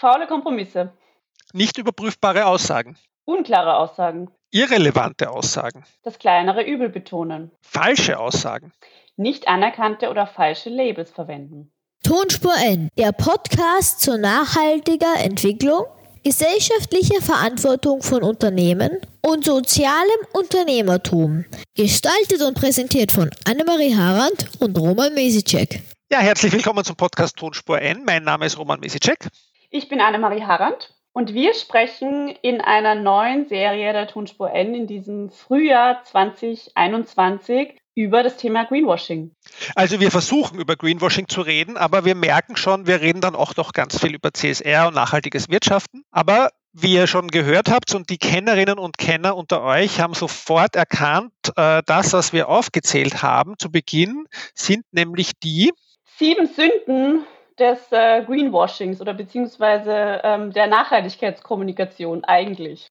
Faule Kompromisse. Nicht überprüfbare Aussagen. Unklare Aussagen. Irrelevante Aussagen. Das kleinere Übel betonen. Falsche Aussagen. Nicht anerkannte oder falsche Labels verwenden. Tonspur N, der Podcast zur nachhaltiger Entwicklung, gesellschaftlicher Verantwortung von Unternehmen und sozialem Unternehmertum. Gestaltet und präsentiert von Annemarie Harand und Roman Mesicek. Ja, herzlich willkommen zum Podcast Tonspur N. Mein Name ist Roman Mesicek. Ich bin Annemarie Harand und wir sprechen in einer neuen Serie der Tonspur N in diesem Frühjahr 2021 über das Thema Greenwashing. Also wir versuchen über Greenwashing zu reden, aber wir merken schon, wir reden dann auch doch ganz viel über CSR und nachhaltiges Wirtschaften. Aber wie ihr schon gehört habt und die Kennerinnen und Kenner unter euch haben sofort erkannt, äh, das, was wir aufgezählt haben zu Beginn, sind nämlich die sieben Sünden des äh, Greenwashings oder beziehungsweise ähm, der Nachhaltigkeitskommunikation eigentlich?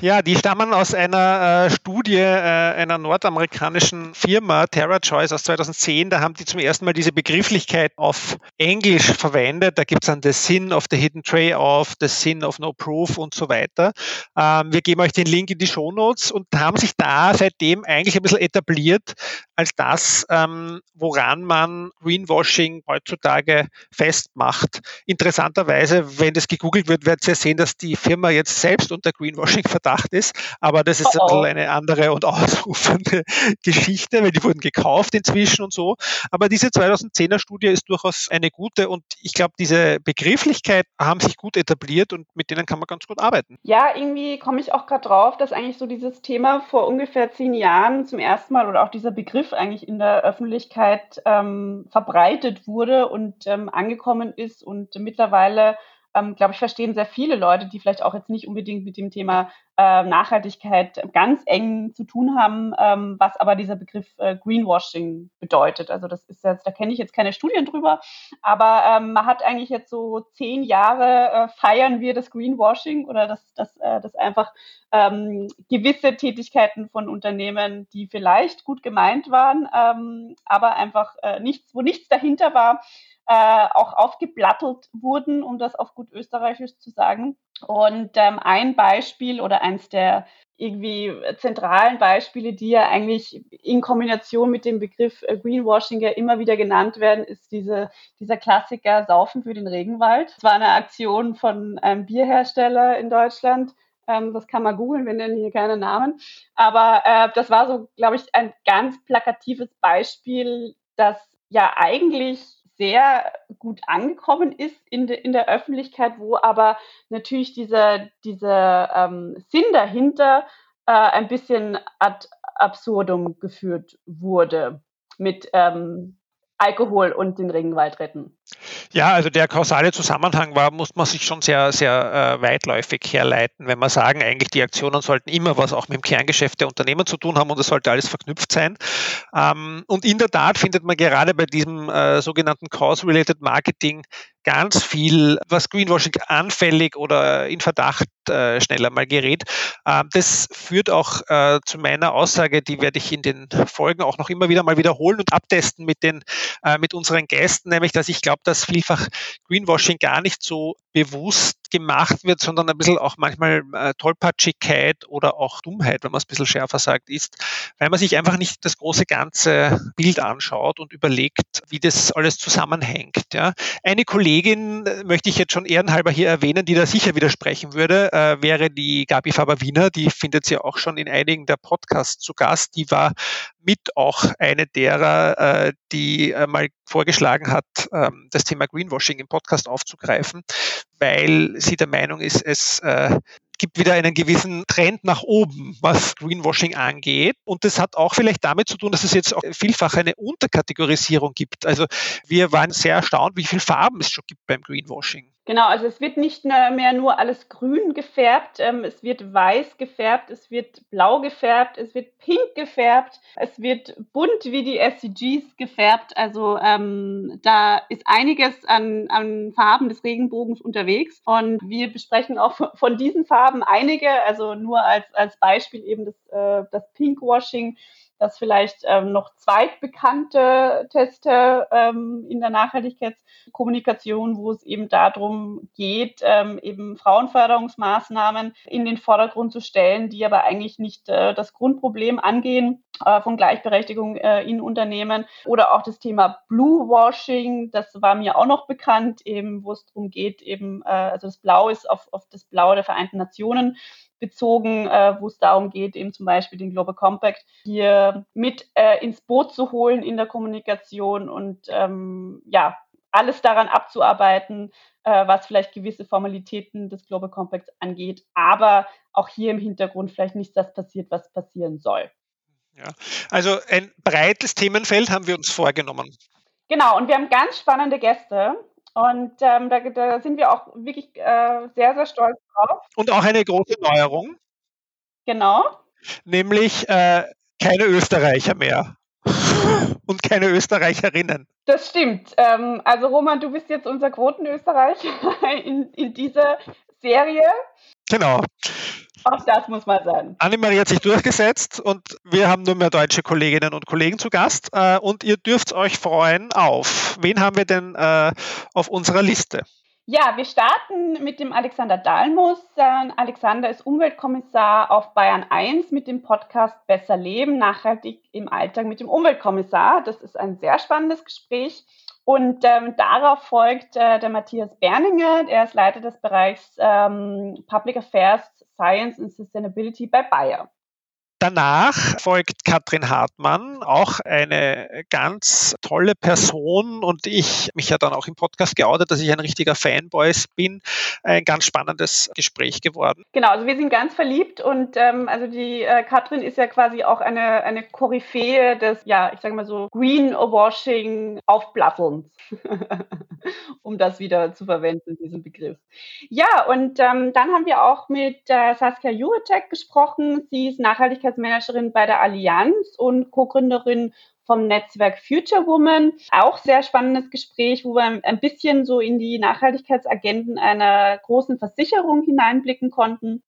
Ja, die stammen aus einer äh, Studie äh, einer nordamerikanischen Firma, TerraChoice aus 2010. Da haben die zum ersten Mal diese Begrifflichkeit auf Englisch verwendet. Da gibt es dann the sin of the hidden trade-off, the sin of no proof und so weiter. Ähm, wir geben euch den Link in die Shownotes und haben sich da seitdem eigentlich ein bisschen etabliert als das, ähm, woran man Greenwashing heutzutage festmacht. Interessanterweise, wenn das gegoogelt wird, werdet ihr sehen, dass die Firma jetzt selbst unter Greenwashing-Verdacht ist. Aber das ist oh oh. eine andere und ausrufende Geschichte, weil die wurden gekauft inzwischen und so. Aber diese 2010er Studie ist durchaus eine gute und ich glaube, diese Begrifflichkeit haben sich gut etabliert und mit denen kann man ganz gut arbeiten. Ja, irgendwie komme ich auch gerade drauf, dass eigentlich so dieses Thema vor ungefähr zehn Jahren zum ersten Mal oder auch dieser Begriff eigentlich in der Öffentlichkeit ähm, verbreitet wurde und ähm, angekommen ist und mittlerweile ähm, glaube ich, verstehen sehr viele Leute, die vielleicht auch jetzt nicht unbedingt mit dem Thema äh, Nachhaltigkeit ganz eng zu tun haben, ähm, was aber dieser Begriff äh, Greenwashing bedeutet. Also das ist jetzt, da kenne ich jetzt keine Studien drüber, aber ähm, man hat eigentlich jetzt so zehn Jahre äh, feiern wir das Greenwashing oder das, das, äh, das einfach ähm, gewisse Tätigkeiten von Unternehmen, die vielleicht gut gemeint waren, ähm, aber einfach äh, nichts, wo nichts dahinter war, äh, auch aufgeplattelt wurden, um das auf gut österreichisch zu sagen. Und ähm, ein Beispiel oder eins der irgendwie zentralen Beispiele, die ja eigentlich in Kombination mit dem Begriff äh, Greenwashing ja immer wieder genannt werden, ist diese, dieser Klassiker Saufen für den Regenwald. Es war eine Aktion von einem Bierhersteller in Deutschland. Ähm, das kann man googeln, wir nennen hier keine Namen. Aber äh, das war so, glaube ich, ein ganz plakatives Beispiel, das ja eigentlich sehr gut angekommen ist in, de, in der Öffentlichkeit, wo aber natürlich dieser, dieser ähm, Sinn dahinter äh, ein bisschen ad absurdum geführt wurde mit ähm, Alkohol und den Regenwald retten. Ja, also der kausale Zusammenhang war, muss man sich schon sehr, sehr äh, weitläufig herleiten, wenn man sagen, eigentlich die Aktionen sollten immer was auch mit dem Kerngeschäft der Unternehmen zu tun haben und es sollte alles verknüpft sein. Ähm, und in der Tat findet man gerade bei diesem äh, sogenannten Cause-Related Marketing ganz viel, was Greenwashing anfällig oder in Verdacht äh, schneller mal gerät. Ähm, das führt auch äh, zu meiner Aussage, die werde ich in den Folgen auch noch immer wieder mal wiederholen und abtesten mit den äh, mit unseren Gästen, nämlich dass ich glaube, dass vielfach Greenwashing gar nicht so bewusst gemacht wird, sondern ein bisschen auch manchmal äh, Tollpatschigkeit oder auch Dummheit, wenn man es ein bisschen schärfer sagt, ist, weil man sich einfach nicht das große ganze Bild anschaut und überlegt, wie das alles zusammenhängt. Ja. Eine Kollegin äh, möchte ich jetzt schon ehrenhalber hier erwähnen, die da sicher widersprechen würde, äh, wäre die Gabi Faber-Wiener. Die findet sie auch schon in einigen der Podcasts zu Gast. Die war mit auch eine derer, äh, die äh, mal vorgeschlagen hat, ähm, das Thema Greenwashing im Podcast aufzugreifen, weil sie der Meinung ist, es äh, gibt wieder einen gewissen Trend nach oben, was Greenwashing angeht. Und das hat auch vielleicht damit zu tun, dass es jetzt auch vielfach eine Unterkategorisierung gibt. Also wir waren sehr erstaunt, wie viele Farben es schon gibt beim Greenwashing. Genau, also es wird nicht mehr nur alles grün gefärbt, ähm, es wird weiß gefärbt, es wird blau gefärbt, es wird pink gefärbt, es wird bunt wie die SDGs gefärbt. Also ähm, da ist einiges an, an Farben des Regenbogens unterwegs und wir besprechen auch von diesen Farben einige, also nur als, als Beispiel eben das, äh, das Pinkwashing dass vielleicht ähm, noch zweitbekannte Teste ähm, in der Nachhaltigkeitskommunikation, wo es eben darum geht, ähm, eben Frauenförderungsmaßnahmen in den Vordergrund zu stellen, die aber eigentlich nicht äh, das Grundproblem angehen äh, von Gleichberechtigung äh, in Unternehmen. Oder auch das Thema Blue Washing, das war mir auch noch bekannt, eben wo es darum geht, eben, äh, also das Blau ist auf, auf das Blau der Vereinten Nationen bezogen, äh, wo es darum geht, eben zum Beispiel den Global Compact hier mit äh, ins Boot zu holen in der Kommunikation und ähm, ja, alles daran abzuarbeiten, äh, was vielleicht gewisse Formalitäten des Global Compacts angeht, aber auch hier im Hintergrund vielleicht nicht das passiert, was passieren soll. Ja, also ein breites Themenfeld haben wir uns vorgenommen. Genau, und wir haben ganz spannende Gäste. Und ähm, da, da, sind wir auch wirklich äh, sehr, sehr stolz drauf. Und auch eine große Neuerung. Genau. Nämlich äh, keine Österreicher mehr. Und keine Österreicherinnen. Das stimmt. Ähm, also Roman, du bist jetzt unser Quotenösterreicher in, in dieser Serie. Genau. Auch das muss man sagen. Annemarie hat sich durchgesetzt und wir haben nur mehr deutsche Kolleginnen und Kollegen zu Gast. Äh, und ihr dürft euch freuen auf. Wen haben wir denn äh, auf unserer Liste? Ja, wir starten mit dem Alexander Dahlmus. Alexander ist Umweltkommissar auf Bayern 1 mit dem Podcast Besser Leben, nachhaltig im Alltag mit dem Umweltkommissar. Das ist ein sehr spannendes Gespräch. Und ähm, darauf folgt äh, der Matthias Berninger, er ist Leiter des Bereichs ähm, Public Affairs, Science and Sustainability bei Bayer. Danach folgt Katrin Hartmann, auch eine ganz tolle Person und ich mich ja dann auch im Podcast geoutet, dass ich ein richtiger Fanboy bin. Ein ganz spannendes Gespräch geworden. Genau, also wir sind ganz verliebt und ähm, also die äh, Katrin ist ja quasi auch eine, eine Koryphäe des, ja, ich sage mal so Greenwashing Aufblasselns, um das wieder zu verwenden, diesen Begriff. Ja, und ähm, dann haben wir auch mit äh, Saskia Juracek gesprochen. Sie ist Nachhaltigkeits Nachhaltigkeitsmanagerin bei der Allianz und Co-Gründerin vom Netzwerk Future Woman. Auch sehr spannendes Gespräch, wo wir ein bisschen so in die Nachhaltigkeitsagenden einer großen Versicherung hineinblicken konnten.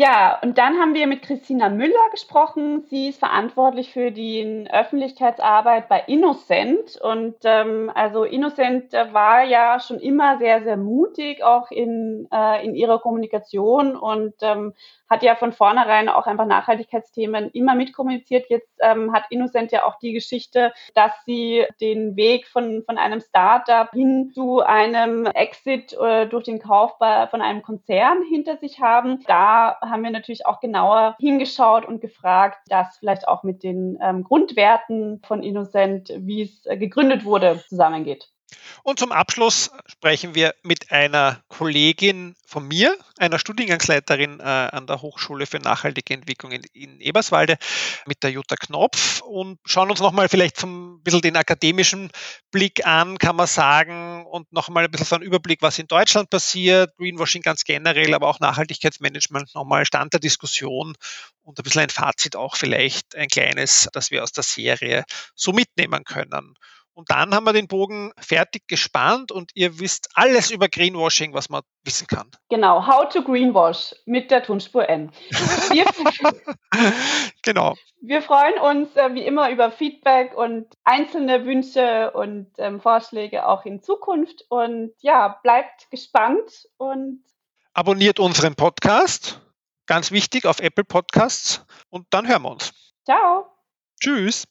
Ja, und dann haben wir mit Christina Müller gesprochen. Sie ist verantwortlich für die Öffentlichkeitsarbeit bei Innocent. Und ähm, also Innocent war ja schon immer sehr, sehr mutig, auch in, äh, in ihrer Kommunikation und ähm, hat ja von vornherein auch einfach Nachhaltigkeitsthemen immer mitkommuniziert. Jetzt ähm, hat Innocent ja auch die Geschichte, dass sie den Weg von, von einem Startup hin zu einem Exit äh, durch den Kauf bei, von einem Konzern hinter sich haben. Da haben wir natürlich auch genauer hingeschaut und gefragt, dass vielleicht auch mit den ähm, Grundwerten von Innocent, wie es äh, gegründet wurde, zusammengeht. Und zum Abschluss sprechen wir mit einer Kollegin von mir, einer Studiengangsleiterin äh, an der Hochschule für nachhaltige Entwicklung in, in, Eberswalde, mit der Jutta Knopf und schauen uns nochmal vielleicht ein bisschen den akademischen Blick an, kann man sagen, und nochmal ein bisschen so einen Überblick, was in Deutschland passiert, Greenwashing ganz generell, aber auch Nachhaltigkeitsmanagement nochmal Stand der Diskussion und ein bisschen ein Fazit auch vielleicht ein kleines, das wir aus der Serie so mitnehmen können. Und dann haben wir den Bogen fertig gespannt und ihr wisst alles über Greenwashing, was man wissen kann. Genau, How to Greenwash mit der Tonspur N. Wir, genau. Wir freuen uns äh, wie immer über Feedback und einzelne Wünsche und ähm, Vorschläge auch in Zukunft. Und ja, bleibt gespannt und abonniert unseren Podcast. Ganz wichtig auf Apple Podcasts. Und dann hören wir uns. Ciao. Tschüss.